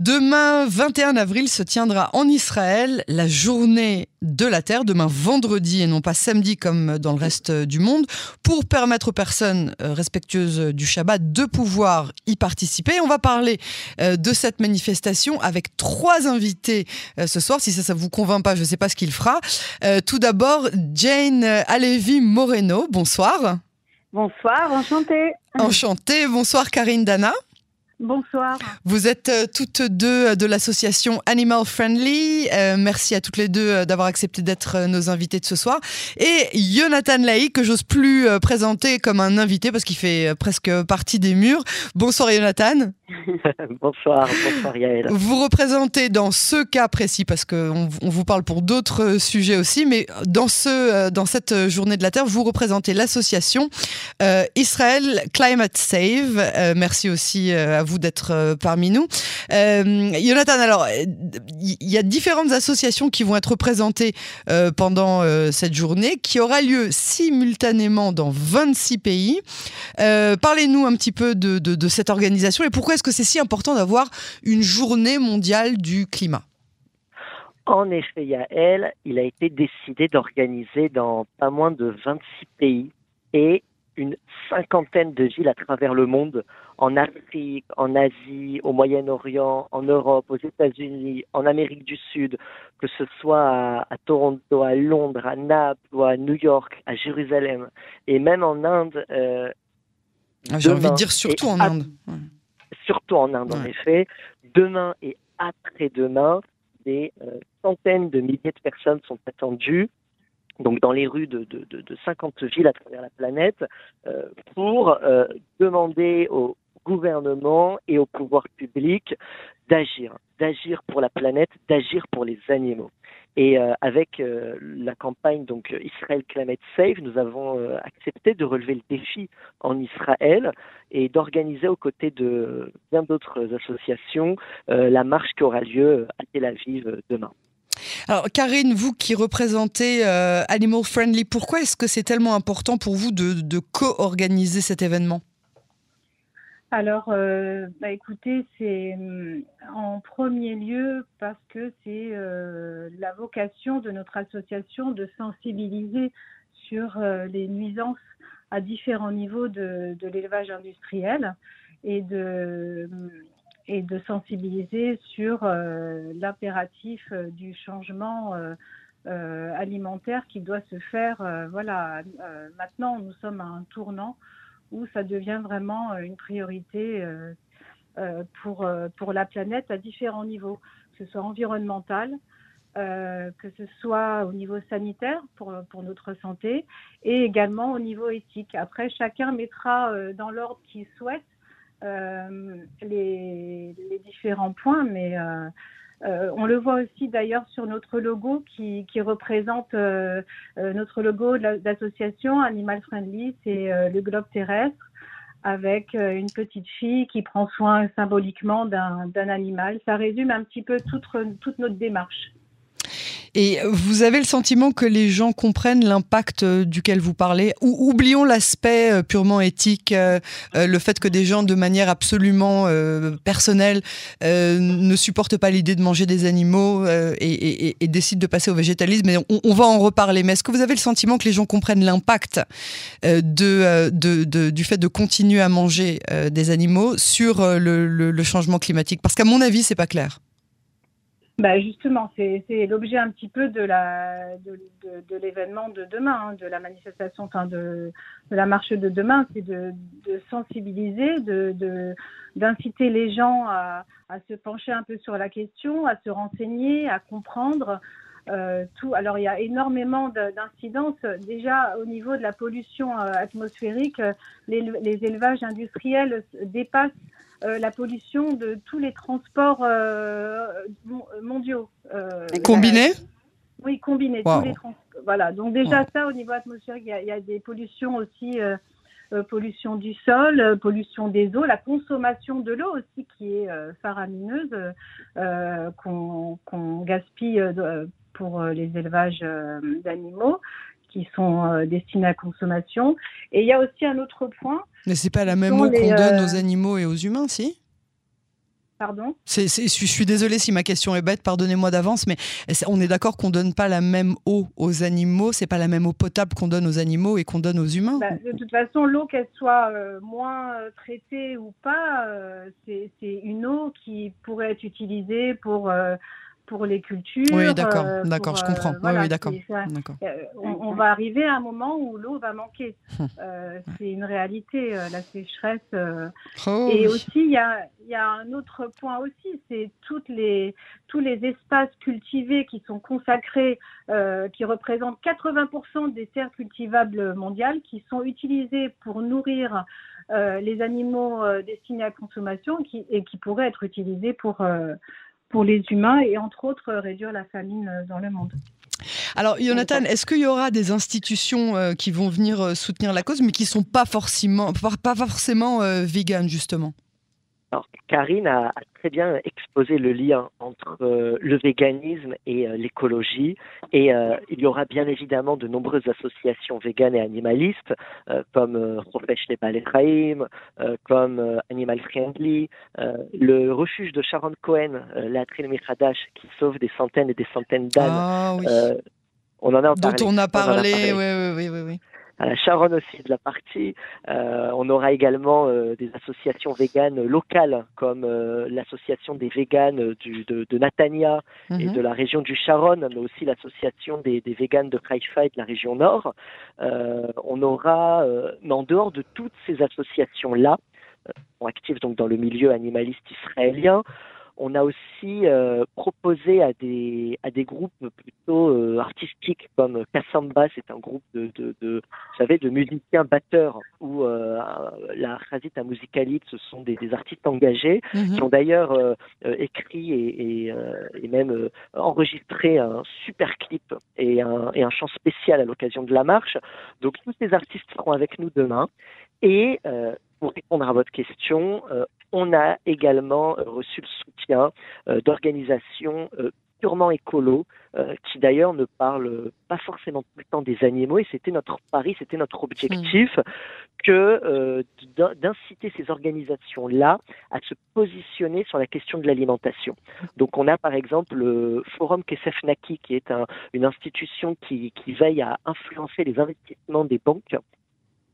Demain, 21 avril, se tiendra en Israël la journée de la Terre, demain vendredi et non pas samedi comme dans le reste du monde, pour permettre aux personnes euh, respectueuses du Shabbat de pouvoir y participer. On va parler euh, de cette manifestation avec trois invités euh, ce soir. Si ça ne vous convainc pas, je ne sais pas ce qu'il fera. Tout d'abord, Jane Alevi Moreno, bonsoir. Bonsoir, enchantée. Enchantée, bonsoir Karine Dana. Bonsoir. Vous êtes euh, toutes deux euh, de l'association Animal Friendly. Euh, merci à toutes les deux d'avoir accepté d'être nos invités de ce soir. Et Jonathan Laï, que j'ose plus présenter comme un invité parce qu'il fait presque partie des murs. Bonsoir Jonathan. bonsoir, bonsoir Yael. Vous représentez dans ce cas précis, parce qu'on on vous parle pour d'autres sujets aussi, mais dans, ce, dans cette journée de la Terre, vous représentez l'association Israel Climate Save. merci aussi à vous d'être euh, parmi nous. Euh, Jonathan, alors, il y a différentes associations qui vont être représentées euh, pendant cette journée, qui aura lieu simultanément dans 26 pays. Parlez-nous un petit peu de, de cette organisation et pourquoi est-ce que c'est si important d'avoir une journée mondiale du climat? En effet, Yael, il a été décidé d'organiser dans pas moins de 26 pays et une cinquantaine de villes à travers le monde, en Afrique, en Asie, au Moyen-Orient, en Europe, aux États-Unis, en Amérique du Sud, que ce soit à, Toronto, à Londres, à Naples, ou à New York, à Jérusalem, et même en Inde. Euh, ah, J'ai envie de dire surtout en Inde. Surtout en Inde, en effet. Demain et après-demain, des euh, centaines de milliers de personnes sont attendues donc dans les rues de, de, de, 50 villes à travers la planète, euh, pour euh, demander au gouvernement et au pouvoir public d'agir, d'agir pour la planète, d'agir pour les animaux. Et euh, avec la campagne donc Israel Climate Safe, nous avons accepté de relever le défi en Israël et d'organiser aux côtés de bien d'autres associations la marche qui aura lieu à Tel Aviv demain. Alors, Karine, vous qui représentez euh, Animal Friendly, pourquoi est-ce que c'est tellement important pour vous de, co-organiser cet événement? Alors, euh, bah, écoutez, c'est mm, en premier lieu parce que c'est euh, la vocation de notre association de sensibiliser sur les nuisances à différents niveaux de, l'élevage industriel et de mm, et de sensibiliser sur euh, l'impératif euh, du changement euh, alimentaire qui doit se faire. voilà, maintenant nous sommes à un tournant où ça devient vraiment une priorité pour, pour la planète à différents niveaux, que ce soit environnemental, que ce soit au niveau sanitaire pour, pour notre santé et également au niveau éthique. Après, chacun mettra dans l'ordre qu'il souhaite euh, les, différents points, mais euh, euh, on le voit aussi d'ailleurs sur notre logo qui, représente notre logo d'association Animal Friendly, c'est le globe terrestre avec une petite fille qui prend soin symboliquement d'un animal. Ça résume un petit peu toute notre démarche. Et vous avez le sentiment que les gens comprennent l'impact euh, duquel vous parlez? Ou oublions l'aspect euh, purement éthique, euh, le fait que des gens de manière absolument personnelle ne supportent pas l'idée de manger des animaux et, décident de passer au végétalisme. Mais on, va en reparler. Mais est-ce que vous avez le sentiment que les gens comprennent l'impact du fait de continuer à manger des animaux sur le, le changement climatique? Parce qu'à mon avis, c'est pas clair. Bah justement, c'est l'objet un petit peu de de, l'événement de demain, hein, de la manifestation, enfin de, la marche de demain, c'est de, de, sensibiliser, de d'inciter les gens à, à, se pencher un peu sur la question, à se renseigner, à comprendre. Euh, tout. Alors il y a énormément d'incidences. Déjà au niveau de la pollution euh, atmosphérique, les, les élevages industriels dépassent euh, la pollution de tous les transports euh, mondiaux. Euh, combinés? Oui, combinés. voilà. Donc déjà ça, au niveau atmosphérique, il y, a des pollutions aussi. pollution du sol, pollution des eaux, la consommation de l'eau aussi qui est faramineuse, qu'on gaspille pour les élevages d'animaux qui sont euh, destinés à consommation. Et il y a aussi un autre point. Mais c'est pas la même eau qu'on donne aux euh, animaux et aux humains, si? Pardon? C'est, Je suis désolée si ma question est bête, pardonnez-moi d'avance, mais on est d'accord qu'on donne pas la même eau aux animaux, c'est pas la même eau potable qu'on donne aux animaux et qu'on donne aux humains bah, De toute façon, l'eau, qu'elle soit euh, moins euh, traitée ou pas, euh, c'est, une eau qui pourrait être utilisée pour pour les cultures. Oui, d'accord, euh, d'accord, je comprends. oui, d'accord. Euh, on, va arriver à un moment où l'eau va manquer. Hum. Euh, c'est une réalité, la sécheresse. Oh, et aussi, il y a, y a, un autre point aussi, c'est toutes les, tous les espaces cultivés qui sont consacrés, qui représentent 80% des terres cultivables mondiales, qui sont utilisées pour nourrir les animaux destinés à la consommation qui, et qui pourraient être utilisés pour pour les humains et entre autres réduire la famine euh, dans le monde. Alors, Jonathan, est-ce qu'il y aura des institutions euh, qui vont venir euh, soutenir la cause, mais qui ne sont pas forcément, pas forcément véganes, justement? Alors, Karine a, très bien exposé le lien entre euh, le véganisme et euh, l'écologie. Et euh, il y aura bien évidemment de nombreuses associations véganes et animalistes, comme Profesh Nepal comme Animal Friendly, le refuge de Sharon Cohen, la Mikhadash, qui sauve des centaines et des centaines d'ânes. Ah, oui. on en a parlé. Dont on a parlé, oui, oui, oui. oui à la Charonne aussi de la partie. Euh, on aura également euh, des associations véganes locales comme euh, l'association des véganes du, de, de, Natania et mhm. de la région du Charonne, mais aussi l'association des, des véganes de Haïfa et de la région nord. on aura, mais en dehors de toutes ces associations-là, actives donc dans le milieu animaliste israélien, on a aussi euh, proposé à des, à des groupes plutôt euh, artistiques comme Kassamba, c'est un groupe de, de, de, savez, de musiciens batteurs où euh, la Khazita Musicalit, ce sont des, artistes engagés mhm. qui ont d'ailleurs écrit et, et, et même enregistré un super clip et un, et un chant spécial à l'occasion de la marche. Donc tous ces artistes seront avec nous demain. Et pour répondre à votre question, on a également euh, reçu le soutien euh, d'organisations euh, purement écolo, qui d'ailleurs ne parlent pas forcément tout le temps des animaux, et c'était notre pari, c'était notre objectif, mm. que d'inciter ces organisations-là à se positionner sur la question de l'alimentation. Donc on a par exemple le Forum Kesef Naki, qui est une institution qui, qui veille à influencer les investissements des banques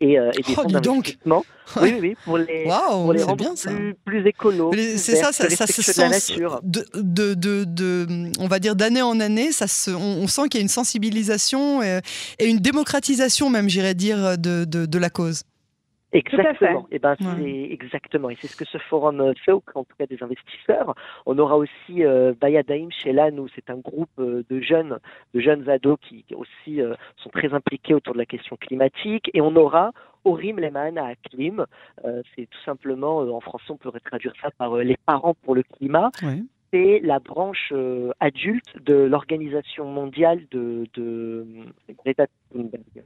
et, euh, et des oh, fonds d'investissement. Oui, oui, pour les, pour les rendre bien, plus, plus écolos. C'est ça, ça, ça se sent de, de, de, de, on va dire d'année en année, ça se, on, sent qu'il y a une sensibilisation et, et une démocratisation même, j'irais dire, de, de, de la cause. Exactement. Et eh ben c'est exactement. Et c'est ce que ce forum euh, fait, en tout cas des investisseurs. On aura aussi euh, Bayadaim chez nous c'est un groupe euh, de jeunes, de jeunes ados qui aussi euh, sont très impliqués autour de la question climatique. Et on aura Orim Lehman à Aklim. c'est tout simplement, en français, on pourrait traduire ça par les parents pour le climat. c'est la branche adulte de l'organisation mondiale de, de Greta Thunberg.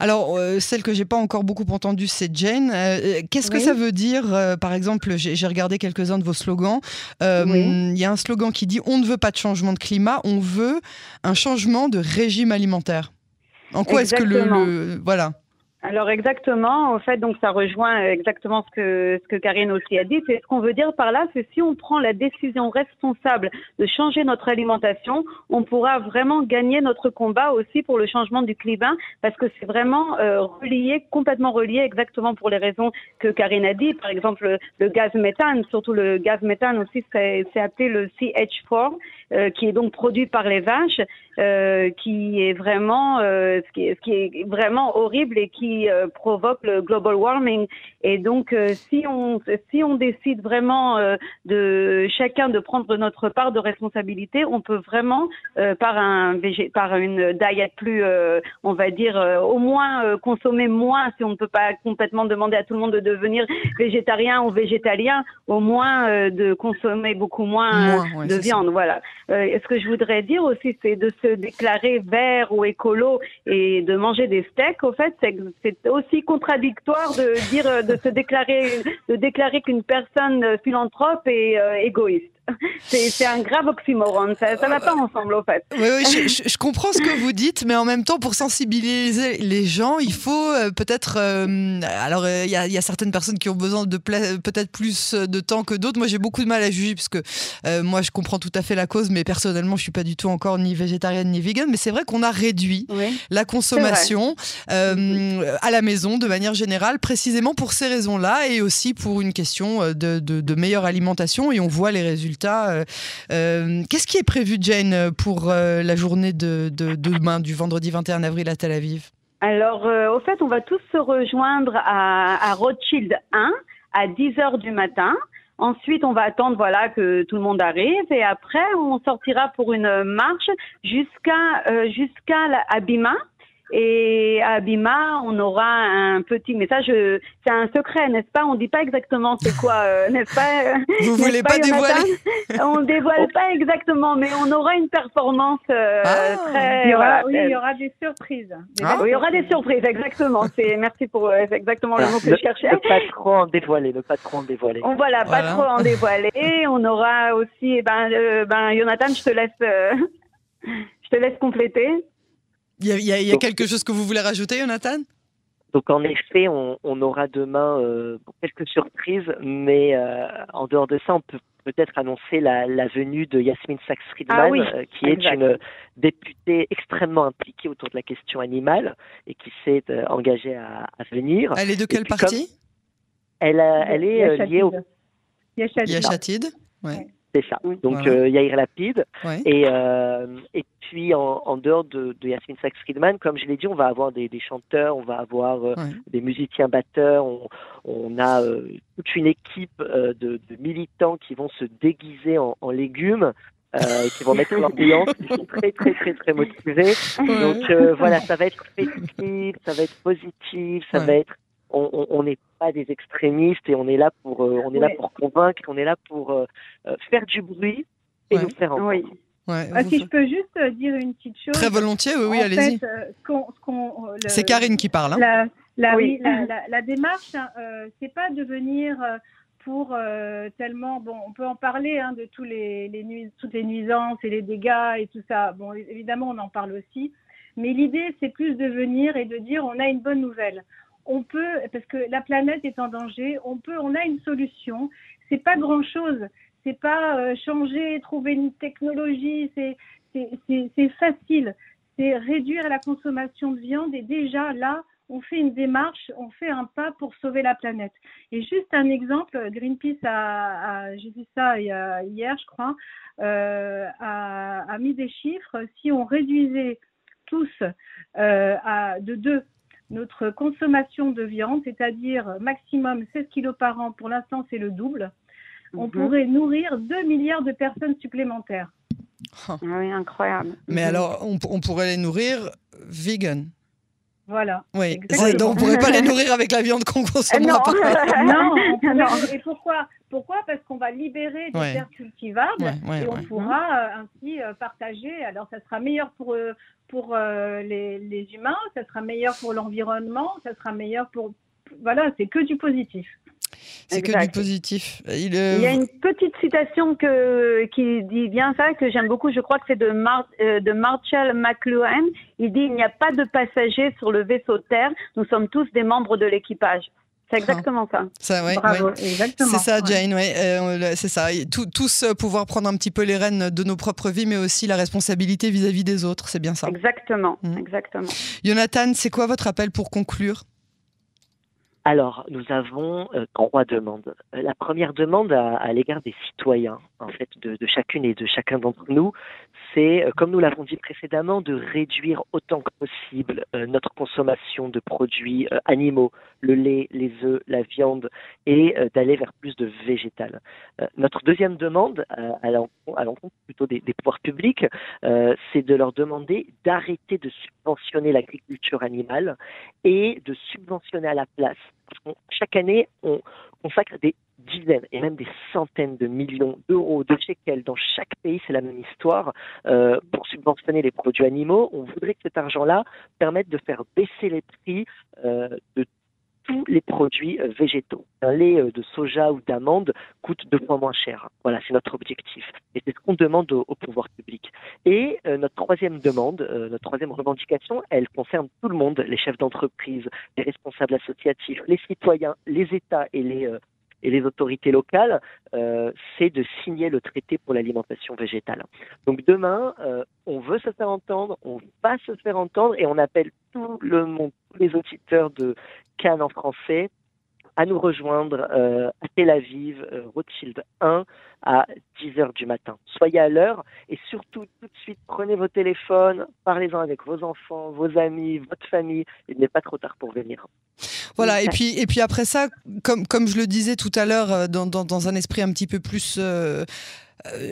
Alors, euh, celle que j'ai pas encore beaucoup entendue, c'est Jane. Euh, qu'est-ce que ça veut dire euh, Par exemple, j'ai regardé quelques-uns de vos slogans. Il y a un slogan qui dit On ne veut pas de changement de climat, on veut un changement de régime alimentaire. En quoi est-ce que le, Voilà. Alors exactement, en fait, donc ça rejoint exactement ce que ce que Karine aussi a dit. C'est ce qu'on veut dire par là, c'est si on prend la décision responsable de changer notre alimentation, on pourra vraiment gagner notre combat aussi pour le changement du climat, parce que c'est vraiment euh, relié, complètement relié, exactement pour les raisons que Karine a dit. Par exemple, le, gaz méthane, surtout le gaz méthane aussi, c'est appelé le CH4, euh, qui est donc produit par les vaches, euh, qui est vraiment ce qui est, ce qui est vraiment horrible et qui euh, provoque le global warming. Et donc, euh, si on si on décide vraiment euh, de chacun de prendre notre part de responsabilité, on peut vraiment par un par une diet plus, on va dire, au moins consommer moins. Si on ne peut pas complètement demander à tout le monde de devenir végétarien ou végétalien, au moins de consommer beaucoup moins, de viande. Voilà. Ce que je voudrais dire aussi, c'est de se déclarer vert ou écolo et de manger des steaks. Au fait, c'est c'est aussi contradictoire de dire, de se déclarer, de déclarer qu'une personne philanthrope est euh, égoïste. C'est un grave oxymoron. Ça ne va pas ensemble, au fait. Oui, oui je, comprends ce que vous dites, mais en même temps, pour sensibiliser les gens, il faut euh, peut-être. Euh, alors, euh, il y, a certaines personnes qui ont besoin de peut-être plus de temps que d'autres. Moi, j'ai beaucoup de mal à juger, puisque moi, je comprends tout à fait la cause, mais personnellement, je suis pas du tout encore ni végétarienne ni vegan. Mais c'est vrai qu'on a réduit la consommation à la maison de manière générale, précisément pour ces raisons-là, et aussi pour une question de, de meilleure alimentation. Et on voit les résultats. Euh, euh, qu'est-ce qui est prévu, Jane, pour euh, la journée de, demain, du vendredi 21 avril à Tel Aviv? Alors, au fait, on va tous se rejoindre à, Rothschild 1 à 10 h du matin. Ensuite, on va attendre voilà que tout le monde arrive. Et après on sortira pour une marche jusqu'à jusqu'à Abima et à Abima, on aura un petit message. C'est un secret, n'est-ce pas? On dit pas exactement c'est quoi, euh, n'est-ce pas? Vous voulez pas, dévoiler? On dévoile pas exactement, mais on aura une performance euh, ah. très. Il y aura, oui, il y aura des surprises. Ah. oui, il y aura des surprises, exactement. C'est merci pour euh, exactement le mot que je cherchais. Ne dévoiler, ne pas trop en dévoiler. On voilà, pas trop en dévoiler. On aura aussi, eh ben, ben, Jonathan, je te laisse, je te laisse compléter. Il y a, quelque chose que vous voulez rajouter, Jonathan? Donc en effet, on, aura demain euh, quelques surprises, mais euh, en dehors de ça, on peut peut-être annoncer la, venue de Yasmine Sachs-Friedman, ah euh, qui est une députée extrêmement impliquée autour de la question animale et qui s'est engagée à, venir. Elle est de quel parti elle, elle est liée au Yachatid. Ouais. C'est ça. Donc euh, Yair Lapide. Et, euh, et puis en, en dehors de, de Yasmine Sachs-Friedman, comme je l'ai dit, on va avoir des, des chanteurs, on va avoir euh, des musiciens batteurs, on, on a toute une équipe de, de, militants qui vont se déguiser en, en légumes. Qui vont mettre l'ambiance, qui sont très très très très motivés. Donc voilà, ça va être festif, ça va être positif, ça va être on n'est pas des extrémistes et on est là pour, euh, on est là pour convaincre, on est là pour euh, euh, faire du bruit et nous faire entendre. Oui. Ah, si je peux juste dire une petite chose. Très volontiers, oui, oui allez-y. C'est Karine qui parle. Hein. La, la, oui. la, la, démarche, hein, c'est pas de venir pour tellement. Bon, on peut en parler hein, de tous les, les toutes les nuisances et les dégâts et tout ça. Bon, évidemment, on en parle aussi. Mais l'idée, c'est plus de venir et de dire on a une bonne nouvelle on peut, parce que la planète est en danger, on peut, on a une solution. C'est pas grand chose. C'est pas euh, changer, trouver une technologie. C'est, c'est, facile. C'est réduire la consommation de viande et déjà là, on fait une démarche, on fait un pas pour sauver la planète. Et juste un exemple, Greenpeace a, j'ai vu ça hier, je crois, euh, a, mis des chiffres. Si on réduisait tous euh, à, de deux notre consommation de viande, c'est-à-dire maximum 16 kilos par an, pour l'instant c'est le double, on mhm. pourrait nourrir 2 milliards de personnes supplémentaires. Ah oui, incroyable. Mais mhm. alors, on, pourrait les nourrir vegan voilà. Oui, donc on ne pourrait pas les nourrir avec la viande qu'on consomme. Non, non, non. Et pourquoi Pourquoi? Parce qu'on va libérer des terres cultivables et on pourra euh, ainsi euh, partager. Alors, ça sera meilleur pour, pour euh, les, les, humains, ça sera meilleur pour l'environnement, ça sera meilleur pour... Voilà, c'est que du positif. C'est que du positif. Il, Il, y a une petite citation que, qui dit bien ça, que j'aime beaucoup, je crois que c'est de, euh, de Marshall McLuhan. Il dit, il n'y a pas de passagers sur le vaisseau Terre, nous sommes tous des membres de l'équipage. C'est exactement ça. ça Bravo, C'est ça, Jane, ouais. Euh, c'est ça. tous pouvoir prendre un petit peu les rênes de nos propres vies, mais aussi la responsabilité vis-à-vis des autres. C'est bien ça. Exactement, mm. exactement. Jonathan, c'est quoi votre appel pour conclure? Alors, nous avons euh, trois demandes. La première demande à, l'égard des citoyens, en fait, de, de, chacune et de chacun d'entre nous, c'est, euh, comme nous l'avons dit précédemment, de réduire autant que possible euh, notre consommation de produits euh, animaux, le lait, les œufs, la viande, et d'aller vers plus de végétal. notre deuxième demande, à l'encontre plutôt des, pouvoirs publics, c'est de leur demander d'arrêter de subventionner l'agriculture animale et de subventionner à la place. Chaque année, on consacre des dizaines et même des centaines de millions d'euros de shekels dans chaque pays, c'est la même histoire, euh, pour subventionner les produits animaux. On voudrait que cet argent-là permette de faire baisser les prix euh, de tous les produits euh, végétaux. Un lait de soja ou d'amande coûte deux fois moins cher. Voilà, c'est notre objectif. Et c'est ce qu'on demande au, pouvoir public. Et notre troisième demande, notre troisième revendication, elle concerne tout le monde, les chefs d'entreprise, les responsables associatifs, les citoyens, les États et les et les autorités locales, euh, c'est de signer le traité pour l'alimentation végétale. Donc demain, euh, on veut se faire entendre, on va se faire entendre et on appelle tout le monde, tous les auditeurs de Cannes en français à nous rejoindre euh, à Tel Aviv, euh, Rothschild 1, à 10h du matin. Soyez à l'heure et surtout tout de suite prenez vos téléphones, parlez-en avec vos enfants, vos amis, votre famille. Il n'est pas trop tard pour venir. Voilà, et puis, et puis après ça, comme, comme je le disais tout à l'heure, euh, dans, dans, un esprit un petit peu plus...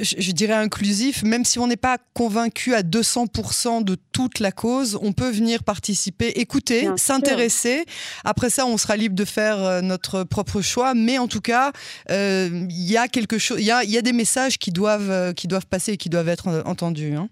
je, dirais inclusif, même si on n'est pas convaincu à 200% de toute la cause, on peut venir participer, écouter, s'intéresser. Après ça, on sera libre de faire euh, notre propre choix, mais en tout cas, euh, il y a quelque chose, il y a, des messages qui doivent, qui doivent passer et qui doivent être entendus. Hein.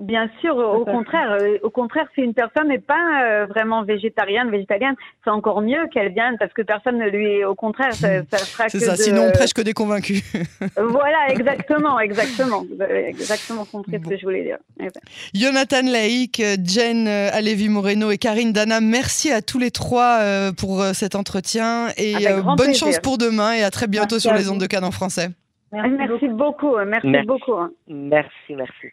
Bien sûr, au contraire, euh, au contraire, si une personne n'est pas euh, vraiment végétarienne, végétalienne, c'est encore mieux qu'elle vienne parce que personne ne lui, au contraire, ça, ça fera que. C'est ça. Sinon, on prêche que des convaincus. voilà, exactement, exactement, exactement compris ce que je voulais dire. Eh ben. Jonathan Laïc, Jen Alevi Moreno et Karine Dana, merci à tous les trois euh, pour cet entretien et bonne chance pour demain et à très bientôt sur les ondes de Cannes en français. Merci, beaucoup, merci, beaucoup. Merci, merci.